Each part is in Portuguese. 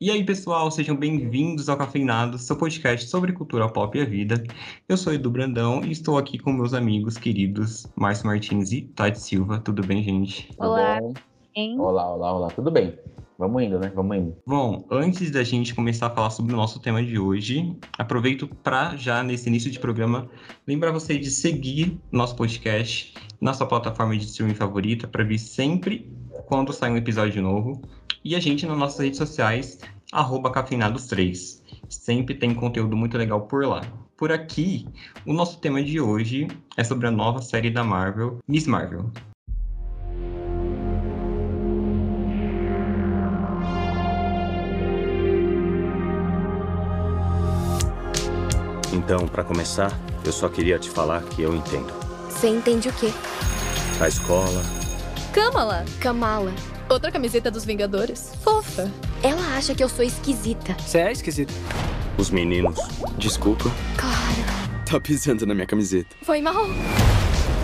E aí, pessoal, sejam bem-vindos ao Cafeinado, seu podcast sobre cultura pop e a vida. Eu sou Edu Brandão e estou aqui com meus amigos queridos Márcio Martins e Tati Silva. Tudo bem, gente? Olá. Olá, olá, olá. Tudo bem? Vamos indo, né? Vamos indo. Bom, antes da gente começar a falar sobre o nosso tema de hoje, aproveito para já nesse início de programa lembrar você de seguir nosso podcast na sua plataforma de streaming favorita para vir sempre quando sair um episódio novo e a gente nas nossas redes sociais, arroba cafeinados3. Sempre tem conteúdo muito legal por lá. Por aqui, o nosso tema de hoje é sobre a nova série da Marvel, Miss Marvel. Então, para começar, eu só queria te falar que eu entendo. Você entende o quê? A escola. Kamala. Kamala. Outra camiseta dos Vingadores. Fofa. Ela acha que eu sou esquisita. Você é esquisita. Os meninos. Desculpa. Claro. Tá pisando na minha camiseta. Foi mal.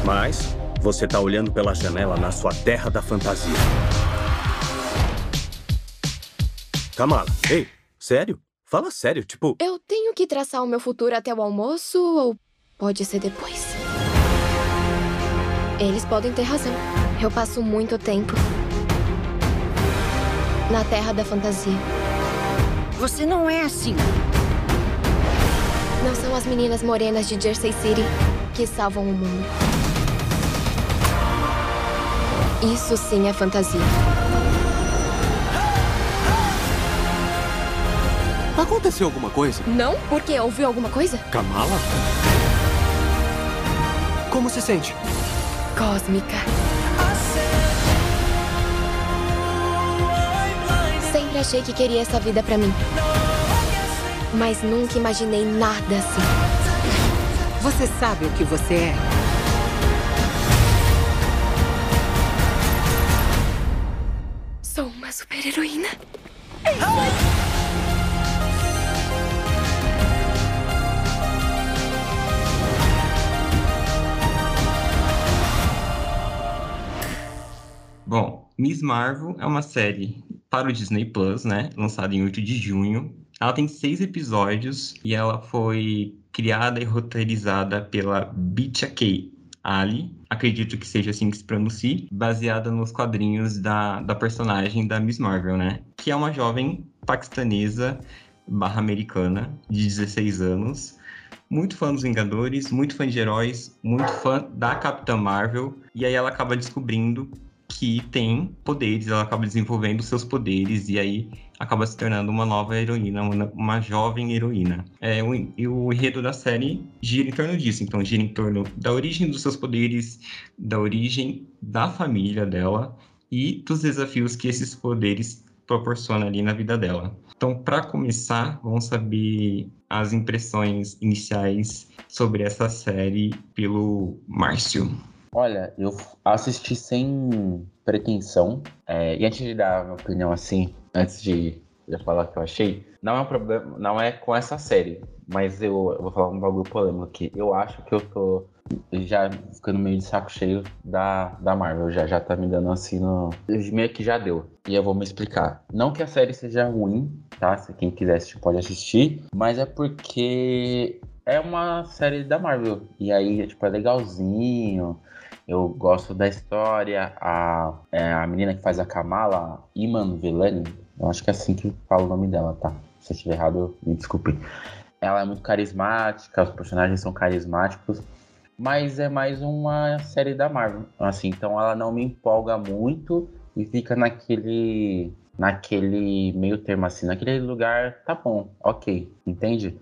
Mas você tá olhando pela janela na sua terra da fantasia. Kamala, ei, sério? Fala sério, tipo. Eu tenho que traçar o meu futuro até o almoço ou pode ser depois? Eles podem ter razão. Eu passo muito tempo na terra da fantasia. Você não é assim. Não são as meninas morenas de Jersey City que salvam o mundo. Isso sim é fantasia. Aconteceu alguma coisa? Não? Porque ouviu alguma coisa? Kamala? Como se sente? Cósmica. Sempre achei que queria essa vida pra mim. Mas nunca imaginei nada assim. Você sabe o que você é? Sou uma super-heroína. Miss Marvel é uma série para o Disney Plus, né? Lançada em 8 de junho. Ela tem seis episódios e ela foi criada e roteirizada pela Bicha K. Ali, acredito que seja assim que se pronuncie, baseada nos quadrinhos da, da personagem da Miss Marvel, né? Que é uma jovem paquistanesa barra americana de 16 anos, muito fã dos Vingadores, muito fã de heróis, muito fã da Capitã Marvel, e aí ela acaba descobrindo que tem poderes, ela acaba desenvolvendo seus poderes e aí acaba se tornando uma nova heroína, uma, uma jovem heroína. É, o, e o enredo da série gira em torno disso, então gira em torno da origem dos seus poderes, da origem da família dela e dos desafios que esses poderes proporcionam ali na vida dela. Então, para começar, vamos saber as impressões iniciais sobre essa série pelo Márcio. Olha, eu assisti sem pretensão. É, e antes de dar a minha opinião assim, antes de já falar o que eu achei, não é um problema, não é com essa série. Mas eu, eu vou falar um bagulho polêmico aqui. Eu acho que eu tô já ficando meio de saco cheio da, da Marvel. Já, já tá me dando assim no. Meio que já deu. E eu vou me explicar. Não que a série seja ruim, tá? Se quem quiser assistir, pode assistir. Mas é porque é uma série da Marvel. E aí, tipo, é legalzinho. Eu gosto da história. A, é, a menina que faz a Kamala, Iman Velani, eu acho que é assim que fala o nome dela, tá? Se eu estiver errado, me desculpe. Ela é muito carismática, os personagens são carismáticos, mas é mais uma série da Marvel. Assim, então ela não me empolga muito e fica naquele naquele meio termo assim, naquele lugar, tá bom, ok, entende?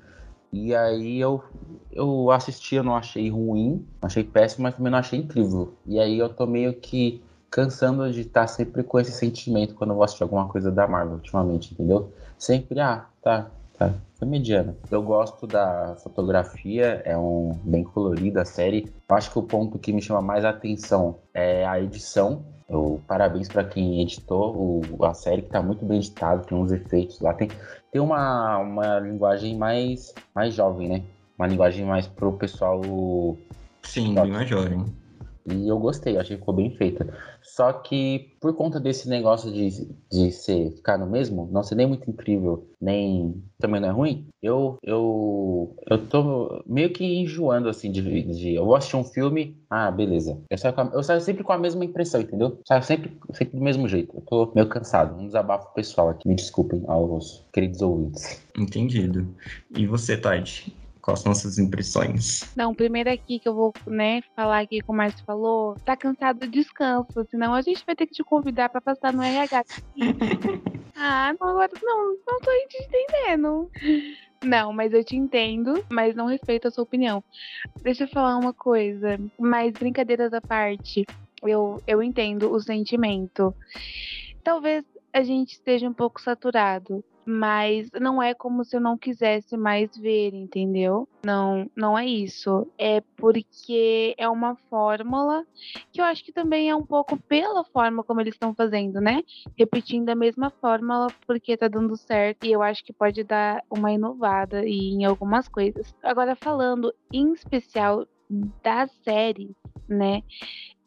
E aí eu, eu assisti, eu não achei ruim, achei péssimo, mas também não achei incrível. E aí eu tô meio que cansando de estar sempre com esse sentimento quando eu vou assistir alguma coisa da Marvel ultimamente, entendeu? Sempre, ah, tá, tá, foi mediana. Eu gosto da fotografia, é um bem colorida a série. Eu acho que o ponto que me chama mais atenção é a edição. Eu, parabéns para quem editou o, a série, que tá muito bem editado, tem uns efeitos lá. Tem, tem uma, uma linguagem mais, mais jovem, né? Uma linguagem mais pro pessoal. Sim, bem mais jovem. E eu gostei, achei que ficou bem feita. Só que por conta desse negócio de, de ser, ficar no mesmo, não ser nem muito incrível, nem também não é ruim, eu, eu, eu tô meio que enjoando assim de, de eu vou assistir um filme, ah, beleza. Eu saio, a, eu saio sempre com a mesma impressão, entendeu? Saio sempre, sempre do mesmo jeito. Eu tô meio cansado. Um desabafo pessoal aqui. Me desculpem aos queridos ouvintes. Entendido. E você, Tati? Quais são suas impressões? Não, primeiro aqui que eu vou, né, falar aqui como o Márcio falou, tá cansado, descansa, senão a gente vai ter que te convidar para passar no RH. ah, não, agora não, não tô te entendendo. Não, mas eu te entendo, mas não respeito a sua opinião. Deixa eu falar uma coisa, mas brincadeiras à parte, eu, eu entendo o sentimento. Talvez a gente esteja um pouco saturado mas não é como se eu não quisesse mais ver, entendeu? Não, não é isso. É porque é uma fórmula que eu acho que também é um pouco pela forma como eles estão fazendo, né? Repetindo a mesma fórmula porque tá dando certo e eu acho que pode dar uma inovada em algumas coisas. Agora falando em especial da série, né?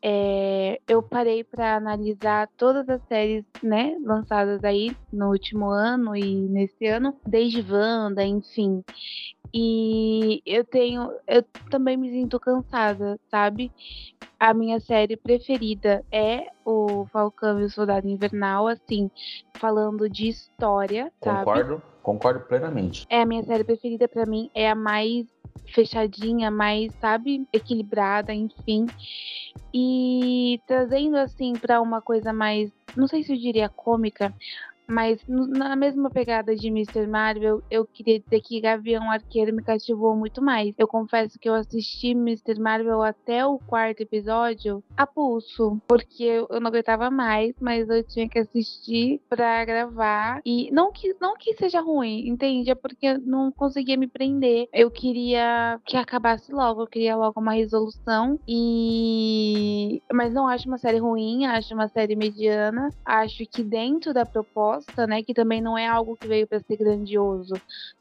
É, eu parei para analisar todas as séries, né, lançadas aí no último ano e nesse ano, desde Wanda, enfim. E eu tenho, eu também me sinto cansada, sabe? A minha série preferida é o Falcão e o Soldado Invernal, assim, falando de história, concordo, sabe? Concordo plenamente. É a minha série preferida para mim, é a mais fechadinha, mais, sabe, equilibrada, enfim. E trazendo assim para uma coisa mais, não sei se eu diria cômica, mas na mesma pegada de Mr. Marvel, eu queria dizer que Gavião Arqueiro me cativou muito mais. Eu confesso que eu assisti Mr. Marvel até o quarto episódio a pulso, porque eu não aguentava mais, mas eu tinha que assistir pra gravar. E não que, não que seja ruim, entende? É porque eu não conseguia me prender. Eu queria que acabasse logo, eu queria logo uma resolução. E. Mas não acho uma série ruim, acho uma série mediana. Acho que dentro da proposta proposta, né, que também não é algo que veio para ser grandioso,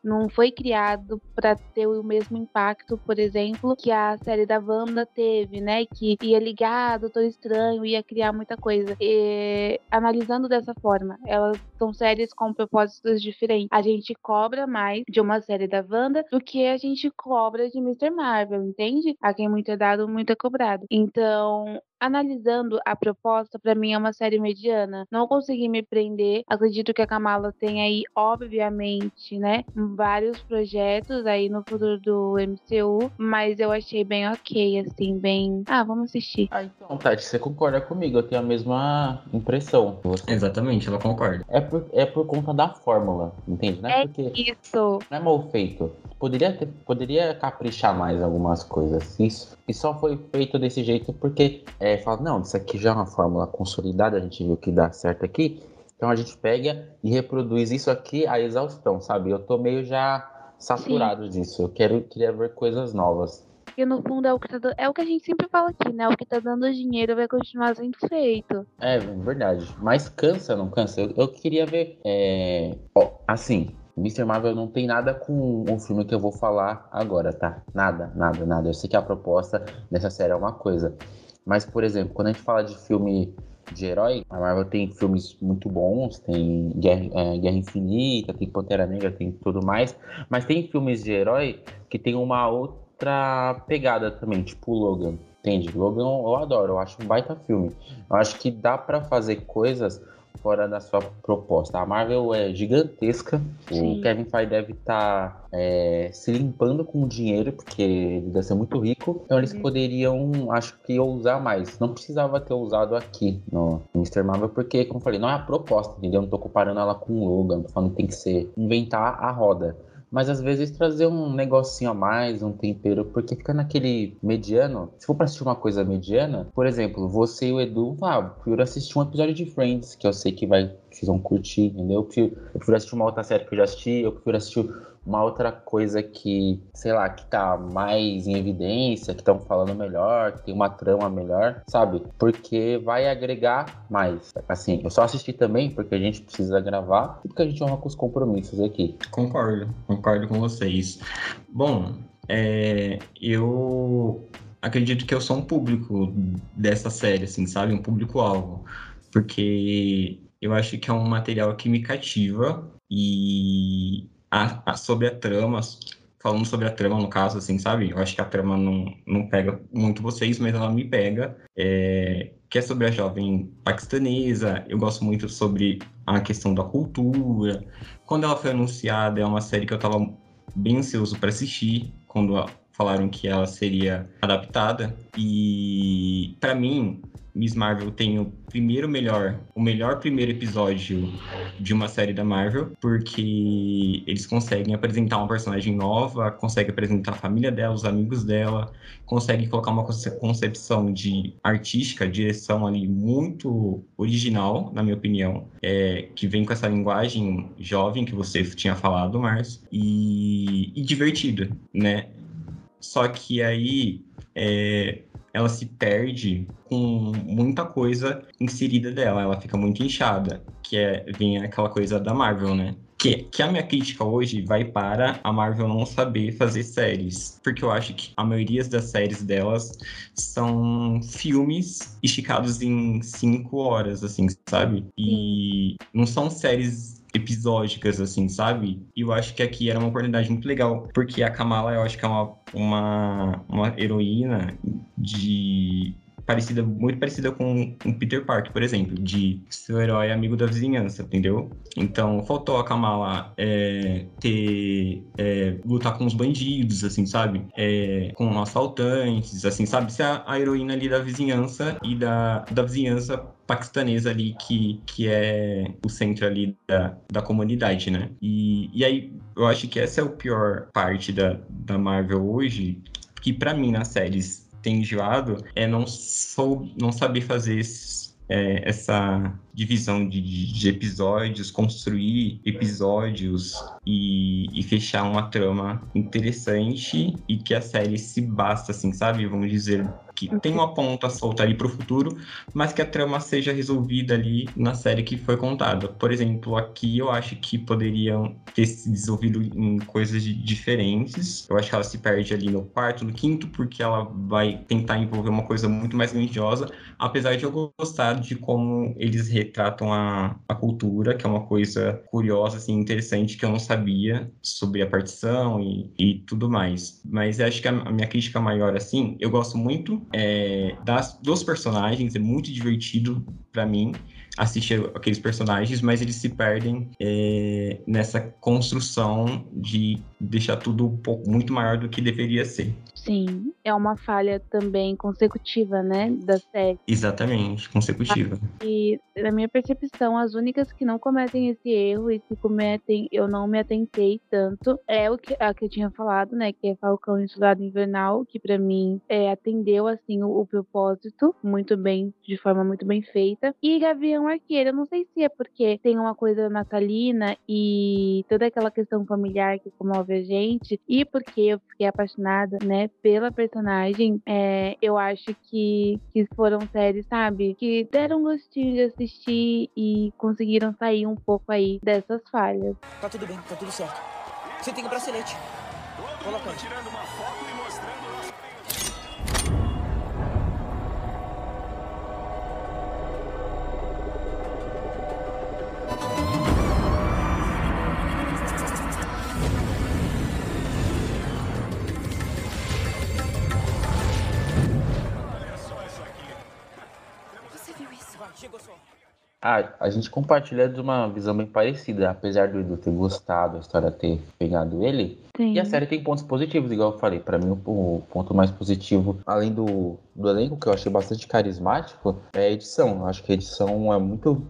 não foi criado para ter o mesmo impacto, por exemplo, que a série da Wanda teve, né, que ia ligar Doutor Estranho, ia criar muita coisa. E, analisando dessa forma, elas são séries com propósitos diferentes. A gente cobra mais de uma série da Wanda do que a gente cobra de Mr. Marvel, entende? A quem muito é dado, muito é cobrado. Então, analisando a proposta, para mim é uma série mediana. Não consegui me prender. Acredito que a Kamala tem aí, obviamente, né, vários projetos aí no futuro do MCU, mas eu achei bem ok, assim, bem. Ah, vamos assistir. Ah, então, Tati, você concorda comigo? Eu tenho a mesma impressão. Você... Exatamente, ela concorda. É por, é por conta da fórmula, entende? Não é, é porque. Isso. Não é mal feito. Poderia, ter, poderia caprichar mais algumas coisas. Isso. E só foi feito desse jeito porque é, fala, não, isso aqui já é uma fórmula consolidada, a gente viu que dá certo aqui. Então a gente pega e reproduz isso aqui à exaustão, sabe? Eu tô meio já saturado Sim. disso. Eu quero, queria ver coisas novas. E no fundo é o, que tá, é o que a gente sempre fala aqui, né? O que tá dando dinheiro vai continuar sendo feito. É, verdade. Mas cansa, não cansa? Eu, eu queria ver. É... Ó, assim, Mr. Marvel não tem nada com o filme que eu vou falar agora, tá? Nada, nada, nada. Eu sei que a proposta dessa série é uma coisa. Mas, por exemplo, quando a gente fala de filme de herói, a Marvel tem filmes muito bons, tem Guerra, é, Guerra Infinita, tem Pantera Negra, tem tudo mais. Mas tem filmes de herói que tem uma outra pegada também, tipo Logan. Entende? Logan eu adoro, eu acho um baita filme. Eu acho que dá para fazer coisas fora da sua proposta. A Marvel é gigantesca. Sim. O Kevin Feige deve estar tá, é, se limpando com o dinheiro, porque ele deve ser muito rico. Então eles uhum. poderiam, acho que, ousar mais. Não precisava ter usado aqui no Mr. Marvel, porque, como eu falei, não é a proposta, entendeu? Não tô comparando ela com o Logan. Tô falando que tem que ser inventar a roda mas às vezes trazer um negocinho a mais, um tempero, porque fica naquele mediano. Se for pra assistir uma coisa mediana, por exemplo, você e o Edu, ah, eu prefiro assistir um episódio de Friends, que eu sei que vai, vocês vão curtir, entendeu? Eu prefiro, eu prefiro assistir uma outra série que eu já assisti, eu prefiro assistir uma outra coisa que, sei lá, que tá mais em evidência, que estão falando melhor, que tem uma trama melhor, sabe? Porque vai agregar mais. Assim, eu só assisti também porque a gente precisa gravar e porque a gente honra com os compromissos aqui. Concordo, concordo com vocês. Bom, é, eu acredito que eu sou um público dessa série, assim, sabe? Um público-alvo. Porque eu acho que é um material que me cativa e a, a, sobre a trama, falando sobre a trama no caso, assim, sabe? Eu acho que a trama não, não pega muito vocês, mas ela me pega. É, que é sobre a jovem paquistanesa. Eu gosto muito sobre a questão da cultura. Quando ela foi anunciada, é uma série que eu estava bem ansioso para assistir. Quando falaram que ela seria adaptada. E para mim, Miss Marvel tem o primeiro melhor, o melhor primeiro episódio de uma série da Marvel, porque eles conseguem apresentar uma personagem nova, conseguem apresentar a família dela, os amigos dela, conseguem colocar uma concepção de artística, direção ali muito original, na minha opinião, é, que vem com essa linguagem jovem que você tinha falado, Márcio, e, e divertida, né? Só que aí é, ela se perde com muita coisa inserida dela, ela fica muito inchada, que é vem aquela coisa da Marvel, né? Que, que a minha crítica hoje vai para a Marvel não saber fazer séries. Porque eu acho que a maioria das séries delas são filmes esticados em cinco horas, assim, sabe? E não são séries episódicas, assim, sabe? E eu acho que aqui era uma oportunidade muito legal, porque a Kamala, eu acho que é uma, uma, uma heroína de parecida, muito parecida com o Peter Parker, por exemplo, de seu herói amigo da vizinhança, entendeu? Então, faltou a Kamala é, ter é, lutar com os bandidos, assim, sabe? É, com assaltantes, assim, sabe? Ser a, a heroína ali da vizinhança e da, da vizinhança paquistanesa ali que, que é o centro ali da, da comunidade, né? E, e aí eu acho que essa é a pior parte da, da Marvel hoje, que para mim nas séries tem enjoado é não, sou, não saber fazer é, essa divisão de, de, episódios, construir episódios e, e, fechar uma trama interessante e que a série se basta, assim, sabe? Vamos dizer, que tem uma ponta solta ali para o futuro, mas que a trama seja resolvida ali na série que foi contada. Por exemplo, aqui eu acho que poderiam ter se desenvolvido em coisas diferentes. Eu acho que ela se perde ali no quarto, no quinto, porque ela vai tentar envolver uma coisa muito mais grandiosa, apesar de eu gostar de como eles retratam a, a cultura, que é uma coisa curiosa, assim, interessante, que eu não sabia sobre a partição e, e tudo mais. Mas acho que a, a minha crítica maior, assim, eu gosto muito é, das, dos personagens, é muito divertido para mim assistir aqueles personagens, mas eles se perdem é, nessa construção de deixar tudo um pouco muito maior do que deveria ser. Sim, é uma falha também consecutiva, né, da série. Exatamente, consecutiva. E na minha percepção, as únicas que não cometem esse erro e se cometem, eu não me atentei tanto, é o que a que eu tinha falado, né, que é Falcão e Soldado Invernal, que para mim é, atendeu assim o, o, propósito muito bem, de forma muito bem feita. E Gavião Arqueiro, eu não sei se é porque tem uma coisa natalina e toda aquela questão familiar que comove a gente, e porque eu fiquei apaixonada, né, pela personagem, é, eu acho que, que foram séries, sabe? Que deram um gostinho de assistir e conseguiram sair um pouco aí dessas falhas. Tá tudo bem, tá tudo certo. Você tem o um bracelete. Coloca tirando uma Ah, a gente compartilha de uma visão bem parecida, apesar do Edu ter gostado, a história ter pegado ele. Sim. E a série tem pontos positivos, igual eu falei. Para mim, o, ponto mais positivo, além do, do elenco, que eu achei bastante carismático, é a edição. Eu acho que a edição é muito,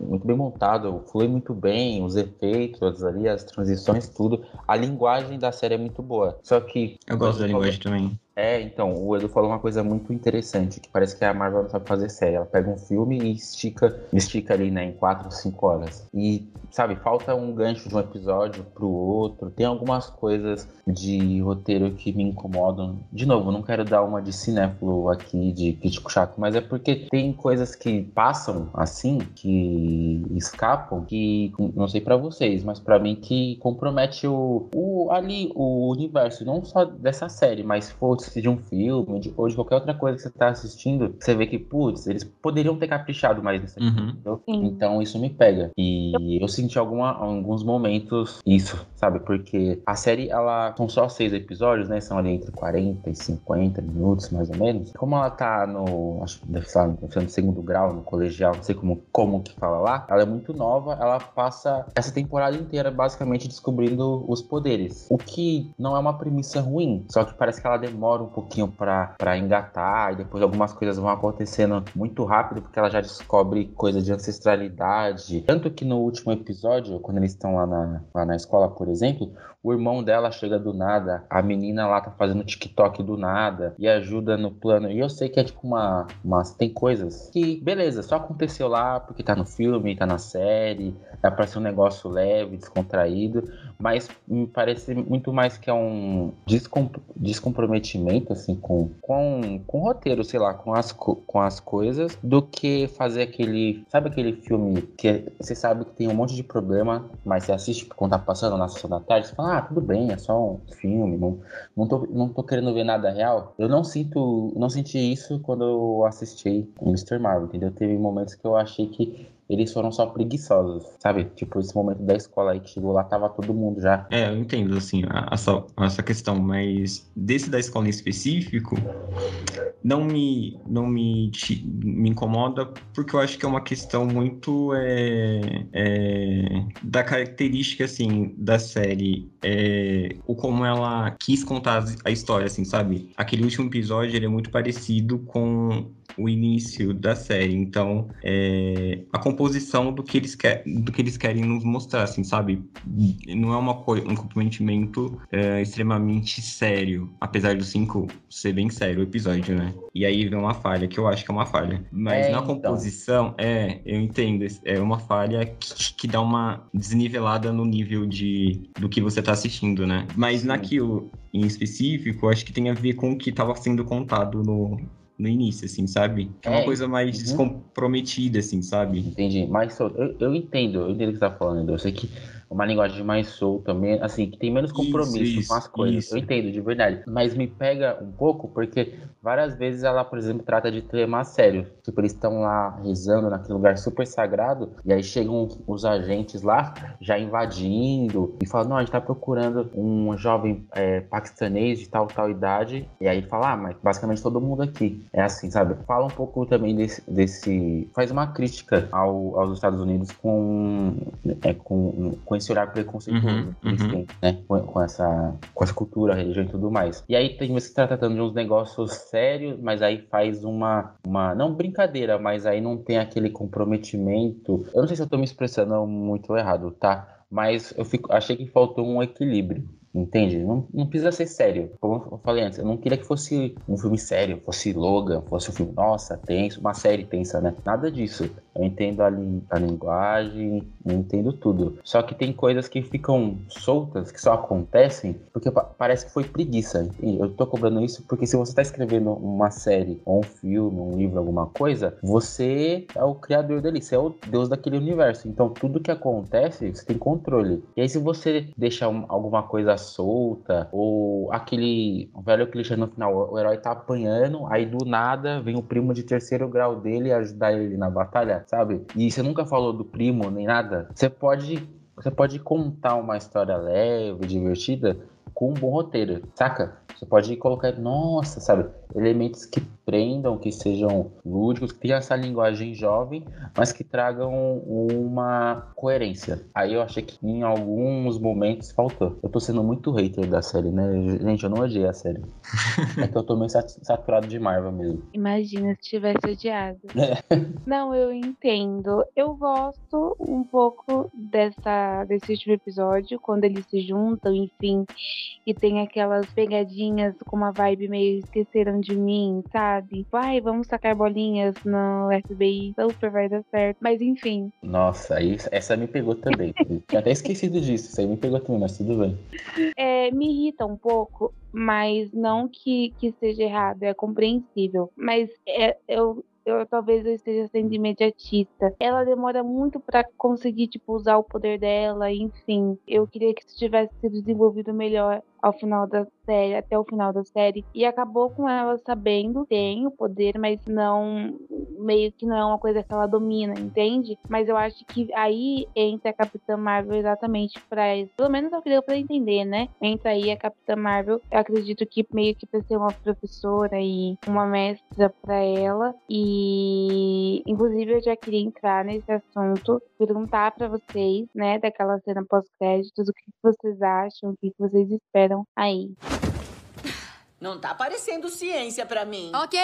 muito bem montada, flui muito bem, os efeitos ali, as transições, tudo. A linguagem da série é muito boa. Só que. Eu gosto da linguagem também. É, então, o Edu falou uma coisa muito interessante, que parece que a Marvel não sabe fazer série. Ela pega um filme e estica, estica ali, né, em 4, 5 horas. E sabe, falta um gancho de um episódio pro outro. Tem algumas coisas de roteiro que me incomodam. De novo, não quero dar uma de cinéfilo aqui, de crítico chato, mas é porque tem coisas que passam assim, que escapam, que não sei para vocês, mas para mim que compromete o, o ali o universo, não só dessa série, mas se for de um filme de, ou de qualquer outra coisa que você tá assistindo, você vê que, putz, eles poderiam ter caprichado mais aqui, Uhum. Então isso me pega. E eu senti alguma, alguns momentos isso, sabe? Porque a série, ela são só seis episódios, né? São ali entre 40 e 50 minutos, mais ou menos. Como ela tá no, acho que no segundo grau, no colegial, não sei como, como que fala lá, ela é muito nova, ela passa essa temporada inteira basicamente descobrindo os poderes. O que não é uma premissa ruim, só que parece que ela demora um pouquinho pra engatar e depois algumas coisas vão acontecendo muito rápido porque ela já descobre coisa de ancestralidade. Tanto que no último episódio, quando eles estão lá na, lá na escola, por exemplo, o irmão dela chega do nada, a menina lá tá fazendo TikTok do nada e ajuda no plano. E eu sei que é tipo uma. uma tem coisas que, beleza, só aconteceu lá porque tá no filme, tá na série, é pra ser um negócio leve, descontraído, mas me parece muito mais que é um descom descomprometimento, assim, com, com, com o roteiro, sei lá, com as, co- com as coisas, do que fazer aquele. Sabe aquele filme que você sabe que tem um monte de problema, mas você assiste quando tá passando na sessão da tarde, você fala, ah, tudo bem, é só um filme, não, não, tô, não tô querendo ver nada real. Eu não sinto. Não senti isso quando eu assisti Mr. Marvel, entendeu? Teve momentos que eu achei que eles foram só preguiçosos, sabe? Tipo, esse momento da escola aí que chegou lá, tava todo mundo já. É, eu entendo, assim, essa, essa questão, mas desse da escola em específico, não me, não me, me incomoda, porque eu acho que é uma questão muito é, é, da característica, assim, da série, é, como ela quis contar a história, assim, sabe? Aquele último episódio, ele é muito parecido com o início da série, então é, a composição do que eles quer, do que eles querem nos mostrar, assim, sabe? Não é uma coisa, um comprometimento é, extremamente sério, apesar do 5 ser bem sério o episódio, né? E aí vem uma falha, que eu acho que é uma falha. Mas É, na então. composição, é, eu entendo, é uma falha que, que dá uma desnivelada no nível de, do que você tá assistindo, né? Mas naquilo em específico, acho que tem a ver com o que estava sendo contado no, no início, assim, sabe? É uma É, coisa mais uhum. descomprometida, assim, sabe? Entendi. Solto. Eu, eu entendo, eu entendo o que você tá falando. Eu sei que uma linguagem mais solta, assim, que tem menos Isso, compromisso isso, com as coisas. isso. Eu entendo, de verdade. Mas me pega um pouco porque várias vezes ela, por exemplo, trata de temas sérios. Tipo, eles estão lá rezando naquele lugar super sagrado e aí chegam os agentes lá já invadindo e falam, não, a gente tá procurando um jovem é, paquistanês de tal, tal idade. E aí fala, ah, mas basicamente todo mundo aqui. É assim, sabe? Fala um pouco também desse. desse faz uma crítica ao, aos Estados Unidos com, é, com, com esse olhar preconceituoso Uhum, que eles uhum. têm, né? Com, com essa, com essa cultura, religião e tudo mais. E aí tem você tá tratando de uns negócios sérios, mas aí faz uma, uma. Não brincadeira, mas aí não tem aquele comprometimento. Eu não sei se eu tô me expressando muito errado, tá? Mas eu fico, achei que faltou um equilíbrio. Entende? Não, não precisa ser sério. Como eu falei antes, eu não queria que fosse um filme sério, fosse Logan, fosse um filme, nossa, tenso, uma série tensa, né? Nada disso. Eu entendo a, lin- a linguagem, eu entendo tudo. Só que tem coisas que ficam soltas, que só acontecem, porque pa- parece que foi preguiça. Eu tô cobrando isso porque se você tá escrevendo uma série, ou um filme, um livro, alguma coisa, você é o criador dele, você é o deus daquele universo. Então tudo que acontece, você tem controle. E aí se você deixar um- alguma coisa solta, ou aquele velho clichê no final, o herói tá apanhando, aí do nada vem o primo de terceiro grau dele ajudar ele na batalha, sabe? E você nunca falou do primo nem nada. Você pode, você pode contar uma história leve, divertida, com um bom roteiro, saca? Você pode colocar, nossa, sabe? Elementos que prendam, que sejam lúdicos, que tenham essa linguagem jovem, mas que tragam uma coerência. Aí eu achei que em alguns momentos faltou. Eu tô sendo muito hater da série, né? Gente, eu não odiei a série. é que eu tô meio sat- saturado de Marvel mesmo. Imagina se tivesse odiado. É. Não, eu entendo. Eu gosto um pouco dessa, desse último episódio, quando eles se juntam, enfim, e tem aquelas pegadinhas com uma vibe meio esqueceram de mim, sabe? Vai, vamos sacar bolinhas no FBI, super vai dar certo. Mas enfim. Nossa, aí essa me pegou também. Tinha até esquecido disso, isso aí me pegou também, mas tudo bem. É, me irrita um pouco, mas não que, que seja errado, é compreensível. Mas é, eu, eu talvez eu esteja sendo imediatista. Ela demora muito para conseguir tipo usar o poder dela, enfim. Eu queria que isso tivesse sido desenvolvido melhor ao final da série, até o final da série, e acabou com ela sabendo tem o poder, mas não meio que não é uma coisa que ela domina, entende? Mas eu acho que aí entra a Capitã Marvel exatamente para isso. Pelo menos é o que deu para entender, né? Entra aí a Capitã Marvel, eu acredito que meio que para ser uma professora e uma mestra para ela e inclusive eu já queria entrar nesse assunto, perguntar para vocês, né, daquela cena pós-créditos, o que vocês acham, o que vocês esperam aí. Não tá parecendo ciência para mim. Ok.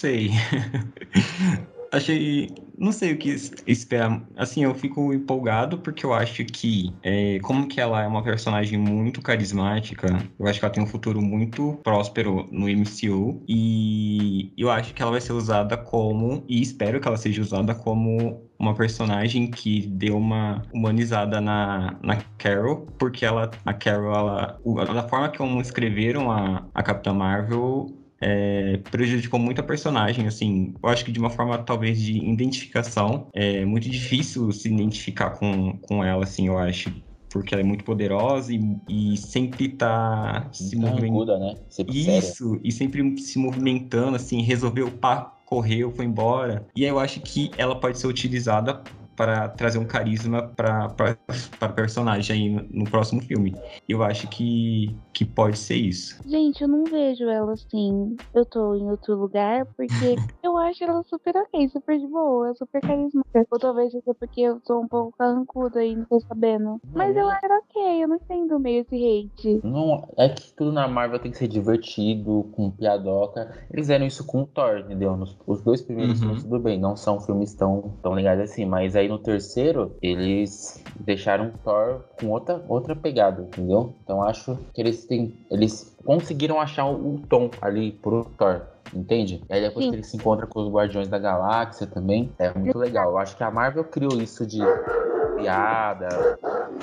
Sei. Achei. Não sei o que es- esperar. Assim, eu fico empolgado porque eu acho que, é, como que ela é uma personagem muito carismática, eu acho que ela tem um futuro muito próspero no MCU. E eu acho que ela vai ser usada como. E espero que ela seja usada como uma personagem que deu uma humanizada na, na Carol, porque ela, a Carol, ela, da forma como escreveram a, a Capitã Marvel, é, prejudicou muito a personagem, assim, eu acho que de uma forma talvez de identificação, é muito difícil se identificar com, com ela, assim, eu acho, porque ela é muito poderosa e, e sempre tá se movimentando. Né? Sempre séria. Isso, e sempre se movimentando, assim, resolveu, pá, correu, foi embora. E aí eu acho que ela pode ser utilizada para trazer um carisma para o personagem aí no, no próximo filme. Eu acho que, que pode ser isso. Gente, eu não vejo ela assim. Eu tô em outro lugar porque eu acho ela super ok, super de boa, super carismática. Ou talvez seja porque eu sou um pouco carrancuda e não tô sabendo. Mas eu acho ela ok, eu não entendo meio esse hate. Não, é que tudo na Marvel tem que ser divertido, com piadoca. Eles fizeram isso com o Thor, entendeu? Nos, os dois primeiros Uhum. filmes, tudo bem, não são filmes tão, tão legais assim, mas aí no terceiro, eles deixaram Thor com outra, outra pegada, entendeu? Então acho que eles têm. Eles conseguiram achar o, tom ali pro Thor. Entende? E aí depois Sim. que ele se encontra com os Guardiões da Galáxia também, é muito legal. Eu acho que a Marvel criou isso de piada,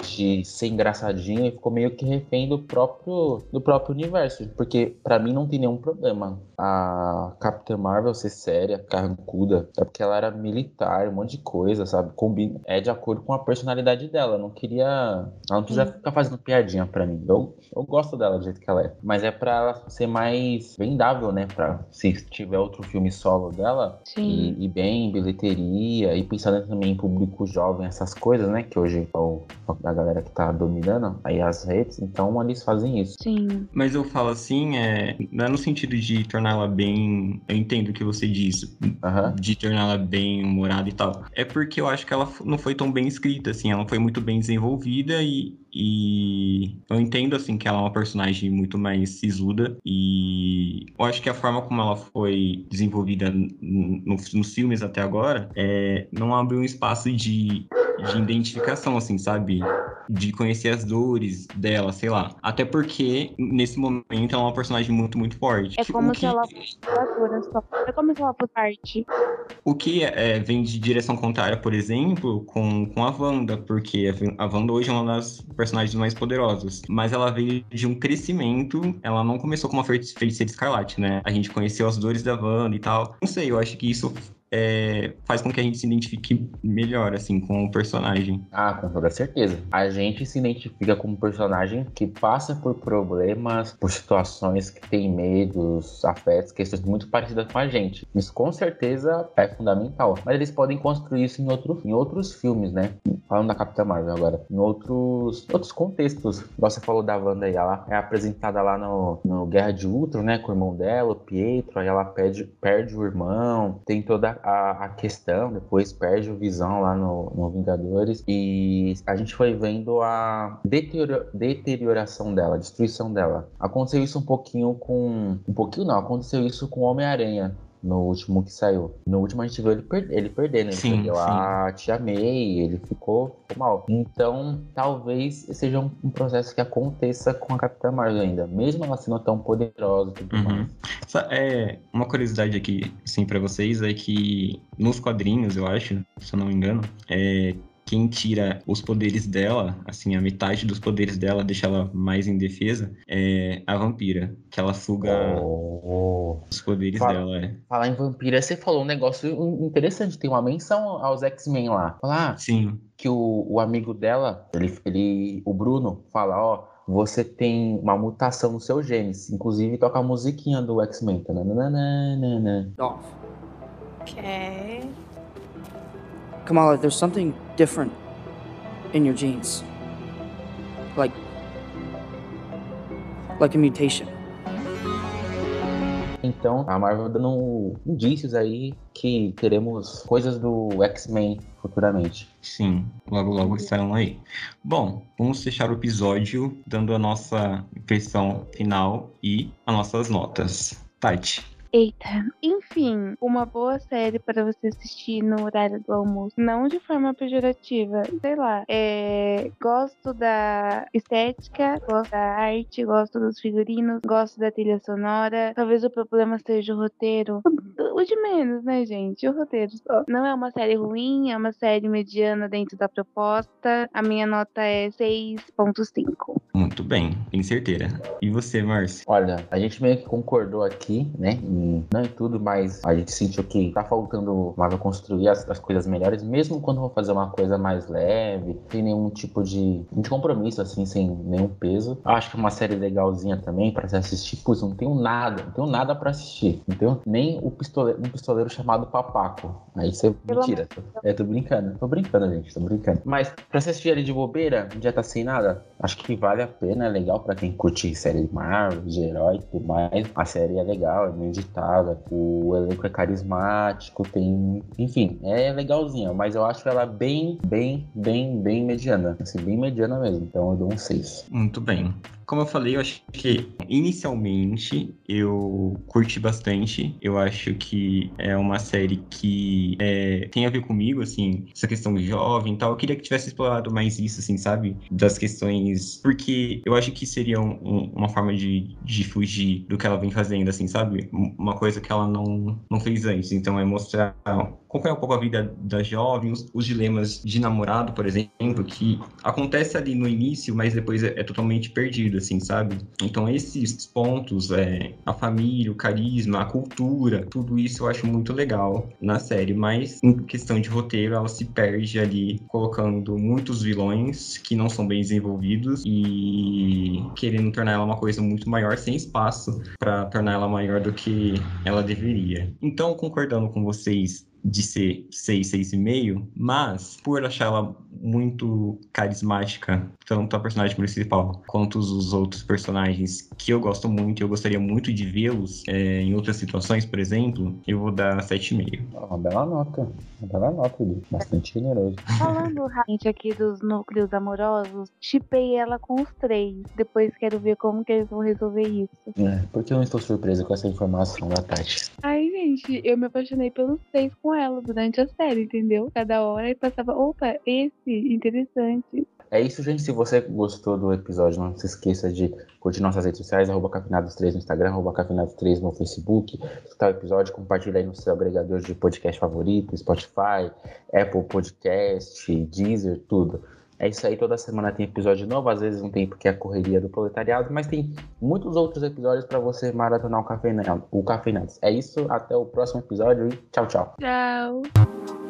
de ser engraçadinho e ficou meio que refém do próprio, do próprio universo. Porque pra mim não tem nenhum problema a Capitã Marvel ser séria, carrancuda. É porque ela era militar, um monte de coisa, sabe? Combina, é de acordo com a personalidade dela. Eu não queria. Ela não precisa ficar fazendo piadinha pra mim. Eu, eu gosto dela do jeito que ela é. Mas é pra ela ser mais vendável, né? Pra se tiver outro filme solo dela, Sim. e, e bem em bilheteria, e pensando também em público jovem, essas coisas, né? Que hoje é o, a galera que tá dominando aí as redes, então eles fazem isso. Sim. Mas eu falo assim, é, não é no sentido de torná-la bem. Entendo o que você diz, Aham. de torná-la bem humorada e tal. É porque eu acho que ela não foi tão bem escrita, assim, ela não foi muito bem desenvolvida e. E eu entendo assim que ela é uma personagem muito mais sisuda e eu acho que a forma como ela foi desenvolvida n- n- nos, filmes até agora é, não abre um espaço de, de identificação, assim, sabe? De conhecer as dores dela, sei lá. Até porque nesse momento ela é uma personagem muito, muito forte. É como o se que, ela fosse. É como se ela fosse parte. o que é, vem de direção contrária, por exemplo, com, com a Wanda, porque a Wanda hoje é uma das personagens mais poderosas. Mas ela veio de um crescimento, ela não começou como uma feiti- feiticeira escarlate, né? A gente conheceu as dores da Wanda e tal. Não sei, eu acho que isso é, faz com que a gente se identifique melhor, assim, com o personagem. Ah, com toda certeza. A gente se identifica com um personagem que passa por problemas, por situações que tem medos, afetos, questões muito parecidas com a gente. Isso com certeza é fundamental. Mas eles podem construir isso em, outro, em outros filmes, né? Falando da Capitã Marvel agora. Em outros, outros contextos. Você falou da Wanda aí, ela é apresentada lá no, no Guerra de Ultron, né? Com o irmão dela, o Pietro, aí ela perde, perde o irmão, tem toda a, a questão, depois perde o Visão lá no, no Vingadores. E a gente foi vendo a deteriora, deterioração dela, a destruição dela. Aconteceu isso um pouquinho com. Um pouquinho não, aconteceu isso com Homem-Aranha no último que saiu. No último a gente viu ele, per ele perdendo, ele Sim, perdeu sim. a Tia May, ele ficou, ficou mal. Então, talvez seja um, um processo que aconteça com a Capitã Marvel ainda, mesmo ela sendo tão poderosa e tudo Uhum. mais. É, uma curiosidade aqui, assim, pra vocês é que nos quadrinhos, eu acho, se eu não me engano, é, quem tira os poderes dela, assim, a metade dos poderes dela, deixa ela mais indefesa, é a vampira, que ela suga Oh. os poderes Fala. dela. É. Falar em vampira, você falou um negócio interessante, tem uma menção aos X-Men lá. Falar ah, Sim, que o, o amigo dela, ele, ele, o Bruno, fala, ó, você tem uma mutação no seu genes. Inclusive toca a musiquinha do X-Men. Off. Ok. Kamala, there's something different in your genes. Like. Like a mutation. Então, a Marvel dando indícios aí que teremos coisas do X-Men futuramente. sim, logo logo estarão aí. Bom, vamos fechar o episódio dando a nossa impressão final e as nossas notas. Tati. Eita, enfim, uma boa série para você assistir no horário do almoço. Não de forma pejorativa, sei lá. É, gosto da estética, gosto da arte, gosto dos figurinos, gosto da trilha sonora. Talvez o problema seja o roteiro. O de menos, né, gente? O roteiro só. Não é uma série ruim, é uma série mediana dentro da proposta. A minha nota é 6.5. Muito bem, tem certeira. E você, Márcio? Olha, a gente meio que concordou aqui, né? Em, não em tudo, mas a gente sentiu que tá faltando Marvel construir as, as coisas melhores, mesmo quando vou fazer uma coisa mais leve, sem nenhum tipo de, de compromisso, assim, sem nenhum peso. Acho que é uma série legalzinha também pra se assistir. Pois não tenho nada, não tenho nada pra assistir. Não tenho nem o pistoleiro, um pistoleiro chamado Papaco. Aí você mentira. É, tô brincando. Tô brincando, gente. Tô brincando. Mas pra você assistir ali de bobeira, já tá sem nada, acho que vale a pena. É legal pra quem curte série de Marvel, de herói e tudo mais. A série é legal, é bem O elenco é carismático, tem. Enfim, é legalzinha. Mas eu acho ela bem, bem, bem, bem mediana. Assim, bem mediana mesmo. Então eu dou um 6. Muito bem. Como eu falei, eu acho que inicialmente eu curti bastante. Eu acho que é uma série que é, tem a ver comigo, assim, essa questão jovem e tal. Eu queria que tivesse explorado mais isso, assim, sabe? Das questões. Porque eu acho que seria um- um- uma forma de, de fugir do que ela vem fazendo, assim, sabe? Uma coisa que ela não, não fez antes. Então é mostrar acompanhar um pouco a vida da jovem, os, os dilemas de namorado, por exemplo, que acontece ali no início, mas depois é, é totalmente perdido, assim, sabe? Então esses pontos, é, a família, o carisma, a cultura, tudo isso eu acho muito legal na série, mas em questão de roteiro, ela se perde ali, colocando muitos vilões que não são bem desenvolvidos e querendo tornar ela uma coisa muito maior, sem espaço para tornar ela maior do que ela deveria. Então, concordando com vocês de ser 6, 6,5, mas por achar ela muito carismática, tanto a personagem principal quanto os outros personagens que eu gosto muito e eu gostaria muito de vê-los é, em outras situações, por exemplo, eu vou dar 7,5. Uma bela nota. Uma bela nota, Edu. Bastante generoso. Falando rapidamente aqui dos núcleos amorosos, chipei ela com os três. Depois quero ver como que eles vão resolver isso. É, por que eu não estou surpreso com essa informação da Tati? Ai, gente, eu me apaixonei pelos três com ela durante a série, entendeu? Cada hora e passava, opa, esse, interessante. É isso, gente. Se você gostou do episódio, não se esqueça de curtir nossas redes sociais, arroba Cafinados3 no Instagram, arroba Cafinados3 no Facebook. Escutar o episódio, compartilha aí no seu agregador de podcast favorito, Spotify, Apple Podcast, Deezer, tudo. É isso aí, toda semana tem episódio novo, às vezes não tem porque é a correria do proletariado, mas tem muitos outros episódios para você maratonar o Cafeinados. O Cafeinados. É isso, até o próximo episódio e tchau, tchau. Tchau.